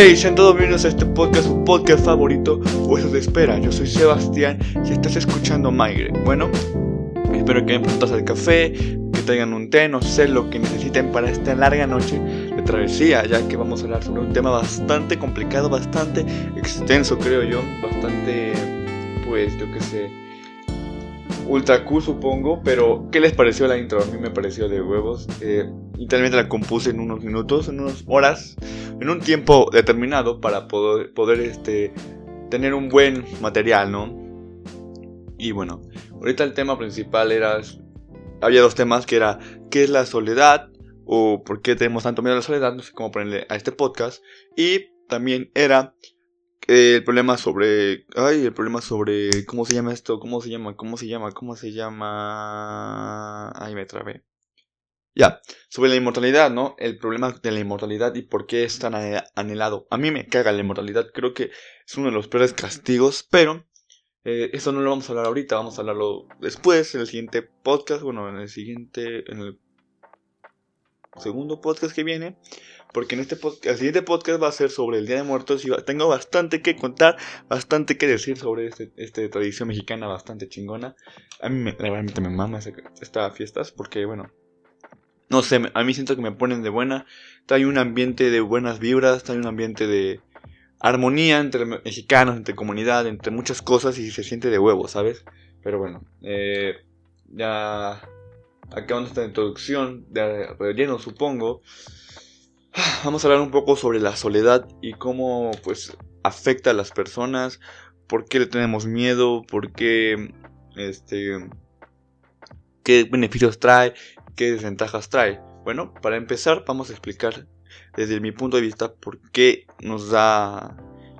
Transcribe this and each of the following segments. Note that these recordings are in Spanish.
Hey, sean todos bienvenidos a este podcast, su podcast favorito, o eso te espera. Yo soy Sebastián y estás escuchando Maigre. Bueno, espero que hayan puntas al café, que traigan un té, no sé lo que necesiten para esta larga noche de travesía, ya que vamos a hablar sobre un tema bastante complicado, bastante extenso, creo yo, bastante, pues, yo qué sé ultra Q supongo, pero ¿qué les pareció la intro? A mí me pareció de huevos. Eh, literalmente la compuse en unos minutos, en unas horas, en un tiempo determinado para poder, poder este, tener un buen material, ¿no? Y bueno, ahorita el tema principal era... Había dos temas que era ¿qué es la soledad? o por qué tenemos tanto miedo a la soledad, no sé cómo ponerle a este podcast. Y también era el problema sobre. Ay, el problema sobre. ¿Cómo se llama esto? ¿Cómo se llama? ¿Cómo se llama? ¿Cómo se llama? Ay, me trabé. Ya, sobre la inmortalidad, ¿no? El problema de la inmortalidad y por qué es tan anhelado. A mí me caga la inmortalidad, creo que es uno de los peores castigos, pero eh, eso no lo vamos a hablar ahorita, vamos a hablarlo después, en el siguiente podcast, bueno, en el siguiente, en el segundo podcast que viene porque en este podcast, el siguiente podcast va a ser sobre el Día de Muertos y tengo bastante que contar, bastante que decir sobre esta este tradición mexicana bastante chingona. A mí me, realmente me mama estas fiestas porque, bueno, no sé, a mí siento que me ponen de buena. Hay un ambiente de buenas vibras, hay un ambiente de armonía entre mexicanos, entre comunidad, entre muchas cosas y se siente de huevo, ¿sabes? Pero bueno, eh, ya acabando esta introducción de relleno, supongo. Vamos a hablar un poco sobre la soledad y cómo pues afecta a las personas, por qué le tenemos miedo, por qué este qué beneficios trae, qué desventajas trae. Bueno, para empezar vamos a explicar desde mi punto de vista por qué nos da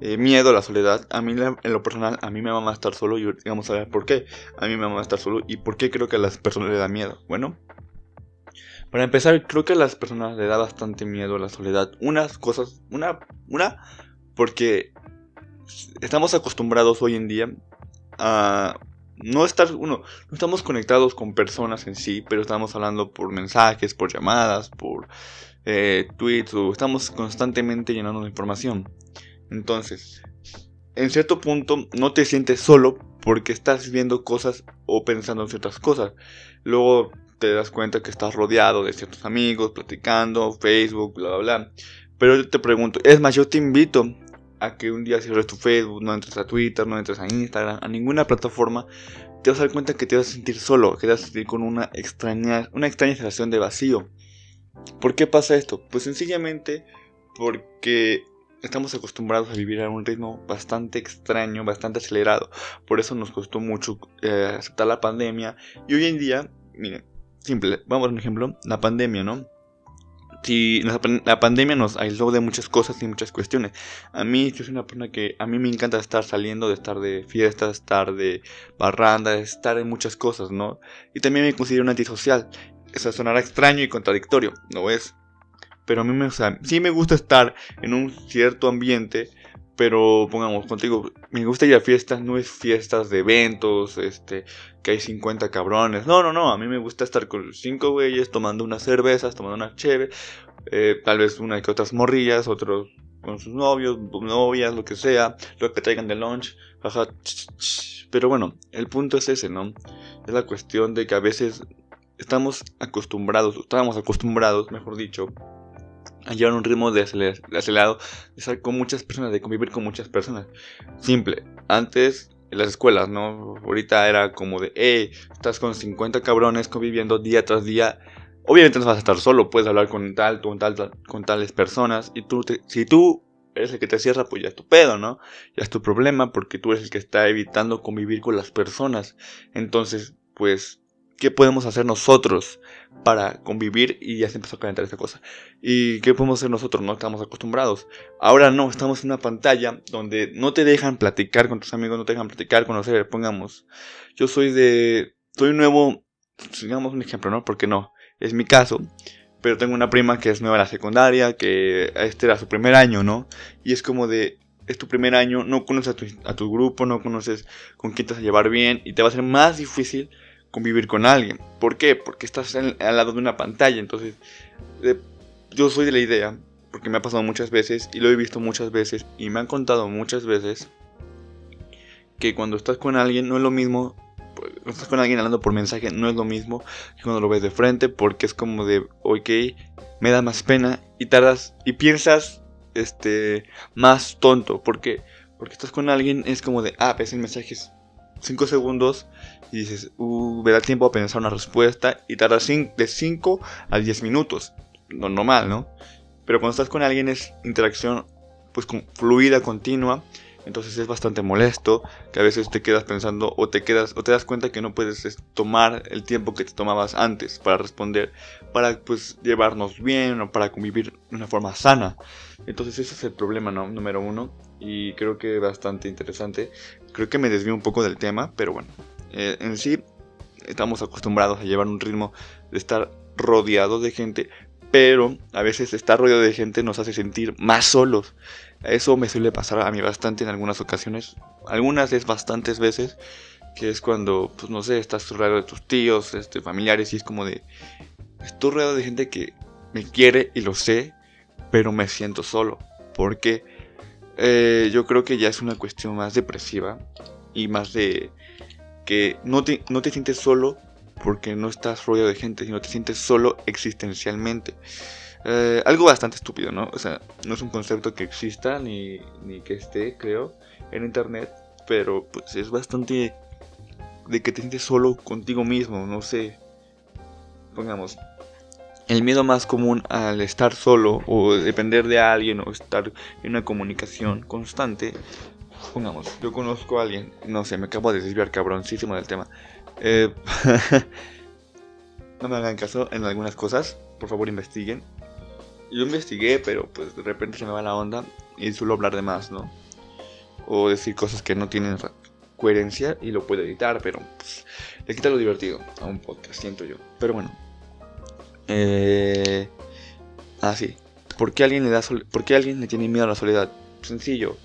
eh, miedo la soledad. A mí en lo personal a mí me va a estar solo y vamos a ver por qué. A mí me va a estar solo y por qué creo que a las personas le da miedo. Bueno, para empezar, creo que a las personas le da bastante miedo la soledad. Unas cosas, una, una, porque estamos acostumbrados hoy en día a no estar, uno, no estamos conectados con personas en sí, pero estamos hablando por mensajes, por llamadas, por eh, tweets, o estamos constantemente llenando de información. Entonces, en cierto punto no te sientes solo porque estás viendo cosas o pensando en ciertas cosas. Luego te das cuenta que estás rodeado de ciertos amigos, platicando, Facebook, bla, bla, bla. Pero yo te pregunto, es más, yo te invito a que un día cierres tu Facebook, no entres a Twitter, no entres a Instagram, a ninguna plataforma, te vas a dar cuenta que te vas a sentir solo, que te vas a sentir con una extraña, una extraña sensación de vacío. ¿Por qué pasa esto? Pues sencillamente porque estamos acostumbrados a vivir a un ritmo bastante extraño, bastante acelerado. Por eso nos costó mucho eh, aceptar la pandemia. Y hoy en día, miren, simple, vamos a un ejemplo, la pandemia, ¿no? Si la, pandemia nos aisló de muchas cosas y muchas cuestiones. A mí, yo soy una persona que a mí me encanta estar saliendo, de estar de fiestas, estar de barranda, de estar en muchas cosas, ¿no? Y también me considero un antisocial. Eso sonará extraño y contradictorio, ¿no es? Pero a mí me, o sea, sí me gusta estar en un cierto ambiente pero pongamos contigo, me gusta ir a fiestas, no es fiestas de eventos, este, que hay 50 cabrones. No, no, no, a mí me gusta estar con cinco güeyes tomando unas cervezas, tomando una cheve, eh, tal vez una que otras morrillas, otros con sus novios, novias, lo que sea, lo que traigan de lunch. Pero bueno, el punto es ese, ¿no? Es la cuestión de que a veces estamos acostumbrados, estábamos acostumbrados, mejor dicho, a llevar un ritmo de acelerado, de estar con muchas personas, de convivir con muchas personas. Simple. Antes, en las escuelas, ¿no? Ahorita era como de, hey, estás con 50 cabrones conviviendo día tras día. Obviamente no vas a estar solo, puedes hablar con tal, con tal, con tales personas. Y tú, si tú eres el que te cierra, pues ya es tu pedo, ¿no? Ya es tu problema porque tú eres el que está evitando convivir con las personas. Entonces, pues qué podemos hacer nosotros para convivir y ya se empezó a calentar esta cosa. ¿Y qué podemos hacer nosotros? No estamos acostumbrados. Ahora no, estamos en una pantalla donde no te dejan platicar con tus amigos, no te dejan platicar, conocer, pongamos. Yo soy de... Soy nuevo, digamos un ejemplo, ¿no? Porque no, es mi caso. Pero tengo una prima que es nueva en la secundaria, que este era su primer año, ¿no? Y es como de, es tu primer año, no conoces a tu, a tu grupo, no conoces con quién te vas a llevar bien y te va a ser más difícil convivir con alguien. ¿Por qué? Porque estás al lado de una pantalla. Entonces, yo soy de la idea porque me ha pasado muchas veces y lo he visto muchas veces y me han contado muchas veces que cuando estás con alguien no es lo mismo, cuando estás con alguien hablando por mensaje no es lo mismo que cuando lo ves de frente porque es como de, ok, me da más pena y tardas y piensas este más tonto porque porque estás con alguien es como de, ah, ves el mensaje 5 segundos y dices, uh, me da tiempo a pensar una respuesta y tarda de 5 a 10 minutos, lo normal, ¿no? Pero cuando estás con alguien es interacción pues fluida, continua, entonces es bastante molesto que a veces te quedas pensando o te quedas o te das cuenta que no puedes tomar el tiempo que te tomabas antes para responder, para pues llevarnos bien o para convivir de una forma sana. Entonces ese es el problema ¿no? número uno y creo que bastante interesante. Creo que me desvío un poco del tema, pero bueno, eh, en sí estamos acostumbrados a llevar un ritmo de estar rodeado de gente, pero a veces estar rodeado de gente nos hace sentir más solos. Eso me suele pasar a mí bastante en algunas ocasiones, algunas es bastantes veces, que es cuando, pues no sé, estás rodeado de tus tíos, este, familiares y es como de, estoy rodeado de gente que me quiere y lo sé, pero me siento solo, porque eh, yo creo que ya es una cuestión más depresiva y más de que no te, no te sientes solo porque no estás rodeado de gente, sino te sientes solo existencialmente. Eh, algo bastante estúpido, ¿no? O sea, no es un concepto que exista ni, ni que esté, creo, en internet, pero pues es bastante de que te sientes solo contigo mismo, no sé. Pongamos, el miedo más común al estar solo o depender de alguien o estar en una comunicación constante. Pongamos, yo conozco a alguien, no sé, me acabo de desviar cabroncísimo del tema. Eh, no me hagan caso en algunas cosas, por favor investiguen. Yo investigué, pero pues de repente se me va la onda y suelo hablar de más, ¿no? O decir cosas que no tienen coherencia y lo puedo editar, pero pues, le quita lo divertido a un podcast, siento yo. Pero bueno, eh, ah, sí. ¿Por qué, alguien le da ¿Por qué alguien le tiene miedo a la soledad? Sencillo.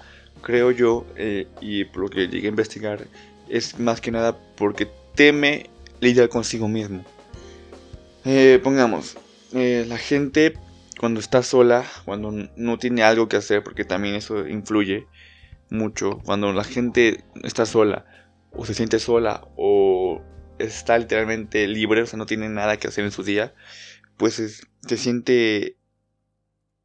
Creo yo, eh, y por lo que llegué a investigar, es más que nada porque teme lidiar consigo mismo. Eh, pongamos, eh, la gente cuando está sola, cuando no tiene algo que hacer, porque también eso influye mucho, cuando la gente está sola, o se siente sola, o está literalmente libre, o sea, no tiene nada que hacer en su día, pues se siente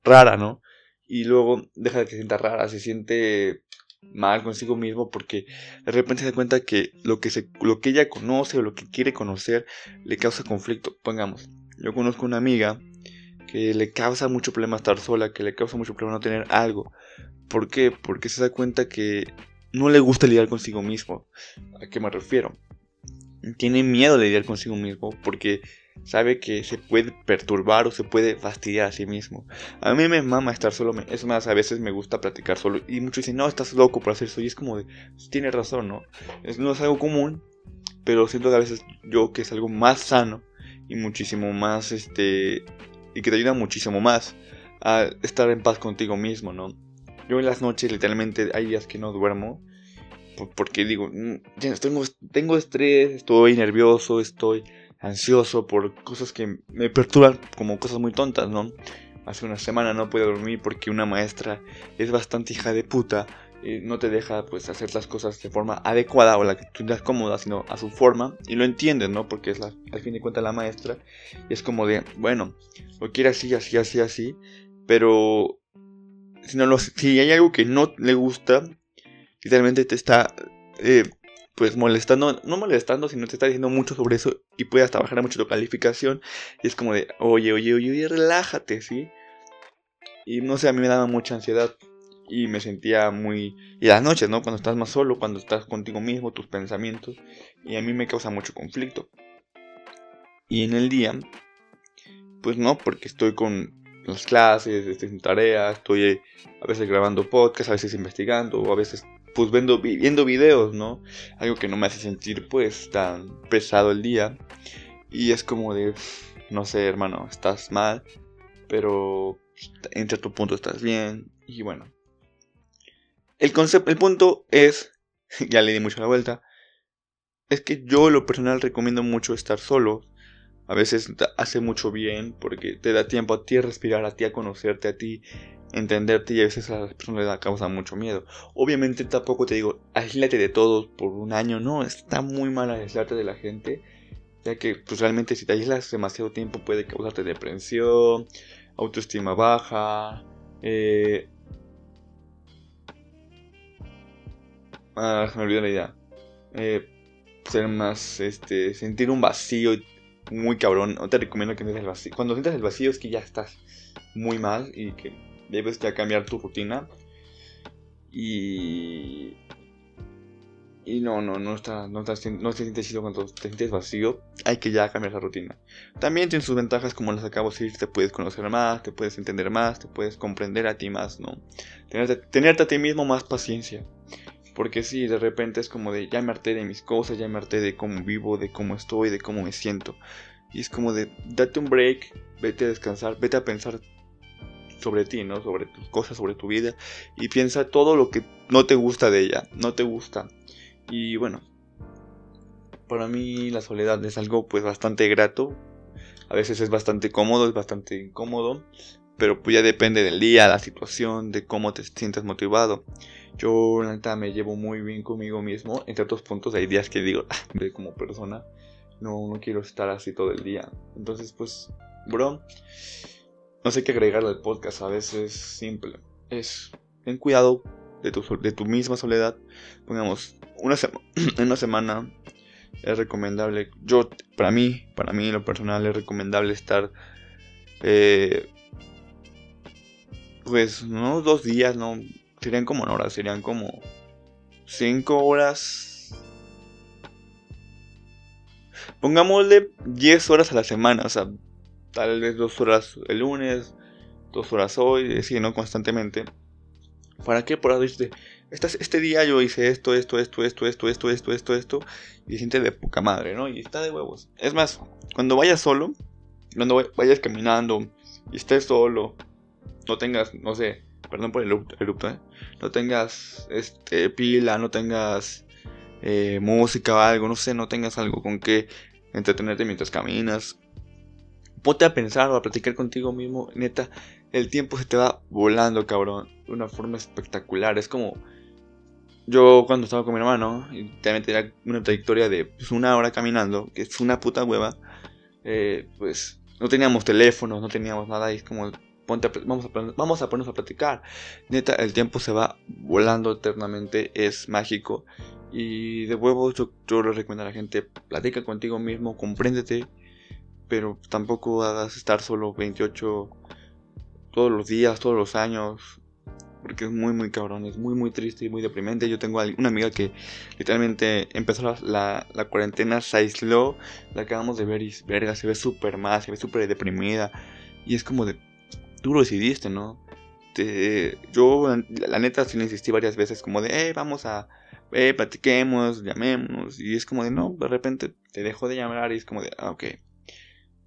rara, ¿no? Y luego deja de que se sienta rara, se siente mal consigo mismo porque de repente se da cuenta que lo que, se, lo que ella conoce o lo que quiere conocer le causa conflicto. Pongamos, yo conozco una amiga que le causa mucho problema estar sola, que le causa mucho problema no tener algo. ¿Por qué? Porque se da cuenta que no le gusta lidiar consigo mismo. ¿A qué me refiero? Tiene miedo de lidiar consigo mismo porque sabe que se puede perturbar o se puede fastidiar a sí mismo. A mí me mama estar solo, es más, a veces me gusta platicar solo y muchos dicen, no, estás loco por hacer eso y es como de, tiene razón, ¿no? Es, no es algo común, pero siento que a veces yo que es algo más sano y muchísimo más, este, y que te ayuda muchísimo más a estar en paz contigo mismo, ¿no? Yo en las noches literalmente hay días que no duermo porque digo, mm, tengo, tengo estrés, estoy nervioso, estoy ansioso por cosas que me perturban como cosas muy tontas, ¿no? Hace una semana no pude dormir porque una maestra es bastante hija de puta y no te deja pues hacer las cosas de forma adecuada o la que tú das cómoda, sino a su forma y lo entiendes, ¿no? Porque es la, al fin de cuentas la maestra y es como de, bueno, lo quiere así, así, así, así, pero si, no lo, si hay algo que no le gusta, literalmente te está eh, pues molestando, no molestando, sino te está diciendo mucho sobre eso y puede hasta bajar mucho tu calificación. Y es como de, oye, oye, oye, relájate, ¿sí? Y no sé, a mí me daba mucha ansiedad y me sentía muy... Y las noches, ¿no? Cuando estás más solo, cuando estás contigo mismo, tus pensamientos. Y a mí me causa mucho conflicto. Y en el día, pues no, porque estoy con las clases, estoy en tareas, estoy a veces grabando podcast, a veces investigando, o a veces pues viendo, viendo videos, ¿no? Algo que no me hace sentir pues tan pesado el día. Y es como de, no sé, hermano, estás mal, pero en cierto punto estás bien. Y bueno. El concepto, el punto es, ya le di mucho la vuelta, es que yo lo personal recomiendo mucho estar solo. A veces hace mucho bien porque te da tiempo a ti a respirar, a ti a conocerte, a ti entenderte y a veces a las personas les causa mucho miedo. Obviamente tampoco te digo, aíslate de todos por un año, no, está muy mal aislarte de la gente, ya que pues realmente si te aíslas demasiado tiempo puede causarte depresión, autoestima baja, eh... Ah, me olvidé la idea. Eh, ser más, este, sentir un vacío muy cabrón. No te recomiendo que sientas el vacío. Cuando sientas el vacío es que ya estás muy mal y que debes ya cambiar tu rutina. Y. Y no, no, no está, no, está, no te sientes chido cuando te sientes vacío. Hay que ya cambiar esa rutina. También tiene sus ventajas, como las acabo de decir. Te puedes conocer más, te puedes entender más, te puedes comprender a ti más, ¿no? Tenerte, tenerte a ti mismo más paciencia. Porque si de repente es como de ya me de mis cosas, ya me de cómo vivo, de cómo estoy, de cómo me siento. Y es como de date un break, vete a descansar, vete a pensar sobre ti, ¿no? Sobre tus cosas, sobre tu vida. Y piensa todo lo que no te gusta de ella, no te gusta. Y bueno, para mí la soledad es algo pues bastante grato. A veces es bastante cómodo, es bastante incómodo. Pero pues ya depende del día, la situación, de cómo te sientes motivado. Yo, neta, me llevo muy bien conmigo mismo. En ciertos puntos hay días que digo, ah, como persona, no, no quiero estar así todo el día. Entonces, pues, bro, no sé qué agregarle al podcast, a veces simple. Es, ten cuidado de tu, de tu misma soledad. Pongamos, una en una semana es recomendable, yo, para mí, para mí lo personal es recomendable estar, eh, pues, no dos días, no, serían como horas, serían como cinco horas. Pongámosle 10 horas a la semana, o sea, tal vez dos horas el lunes, dos horas hoy, así, ¿no? Constantemente. ¿Para qué? Por decirte, este día yo hice esto, esto, esto, esto, esto, esto, esto, esto, esto, y siente de poca madre, ¿no? Y está de huevos. Es más, cuando vayas solo, cuando vayas caminando y estés solo, no tengas, no sé, perdón por el erupto, ¿eh? No tengas este, pila, no tengas eh, música o algo, no sé, no tengas algo con que entretenerte mientras caminas, ponte a pensar o a platicar contigo mismo, neta, el tiempo se te va volando, cabrón, de una forma espectacular. Es como yo cuando estaba con mi hermano, y también tenía una trayectoria de pues, una hora caminando, que es una puta hueva, eh, pues no teníamos teléfonos, no teníamos nada, y es como, vamos, a, ponernos a platicar. Neta, el tiempo se va volando eternamente, es mágico. Y de huevos yo, yo le recomiendo a la gente, platica contigo mismo, compréndete pero tampoco hagas estar solo 28 todos los días, todos los años, porque es muy, muy cabrón, es muy, muy triste y muy deprimente. Yo tengo una amiga que literalmente empezó la, la, cuarentena, se aisló, la acabamos de ver y verga, se ve súper mal, se ve súper deprimida, y es como de, tú decidiste, ¿no? Te, yo, la, neta, sí le insistí varias veces, como de, eh, vamos a, eh, platiquemos, llamemos, y es como de, no, de repente te dejo de llamar y es como de, ah, ok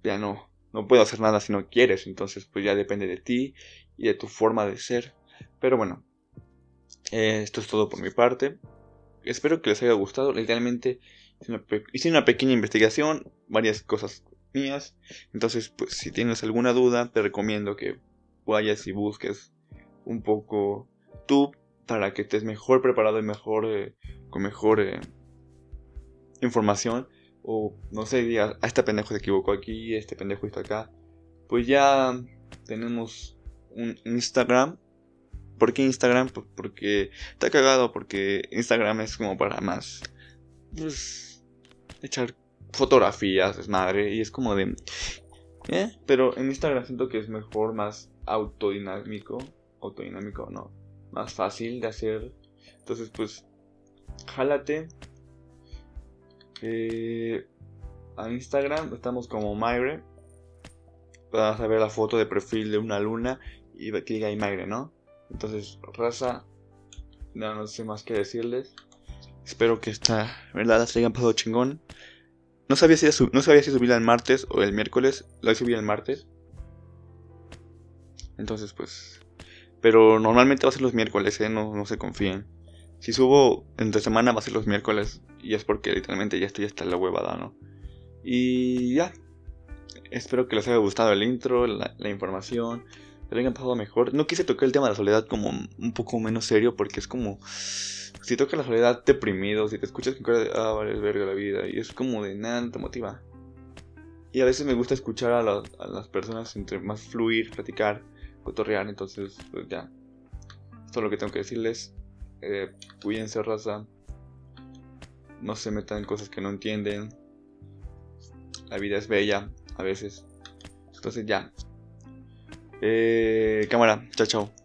ya no, no puedo hacer nada si no quieres, entonces pues ya depende de ti y de tu forma de ser. Pero bueno, esto es todo por mi parte. Espero que les haya gustado. Literalmente hice una, pequeña investigación, varias cosas mías. Entonces, pues si tienes alguna duda, te recomiendo que vayas y busques un poco tú para que estés mejor preparado y mejor eh, con mejor eh, información o no sé, diga, a este pendejo se equivocó aquí, este pendejo está acá, pues ya tenemos un Instagram. ¿Por qué Instagram? Pues porque está cagado, porque Instagram es como para más, pues, echar fotografías, es madre, y es como de, ¿eh? Pero en Instagram siento que es mejor, más autodinámico, autodinámico, no, más fácil de hacer. Entonces, pues, jálate, eh, a Instagram estamos como Mayre. Vas a ver la foto de perfil de una luna y que diga ahí Mayre, ¿no? Entonces, raza, no, sé más que decirles. Espero que esta verdad se hayan pasado chingón. No sabía si, no sabía si el martes o el miércoles. Lo subí el martes. Entonces, pues. Pero normalmente va a ser los miércoles, ¿eh? No, no se confíen. Si subo entre semana va a ser los miércoles. Y es porque literalmente ya estoy hasta la huevada, ¿no? Y ya. Espero que les haya gustado el intro, la, información, que lo pasado mejor. No quise tocar el tema de la soledad como un poco menos serio porque es como... Si toca la soledad deprimido, si te escuchas con cara de, ah, vale, verga la vida, y es como de nada, te motiva. Y a veces me gusta escuchar a, las personas entre más fluir, platicar, cotorrear, entonces, pues ya. Esto es lo que tengo que decirles. Eh, cuídense, raza. No se metan en cosas que no entienden. La vida es bella, a veces. Entonces ya. Eh, cámara, chao, chao.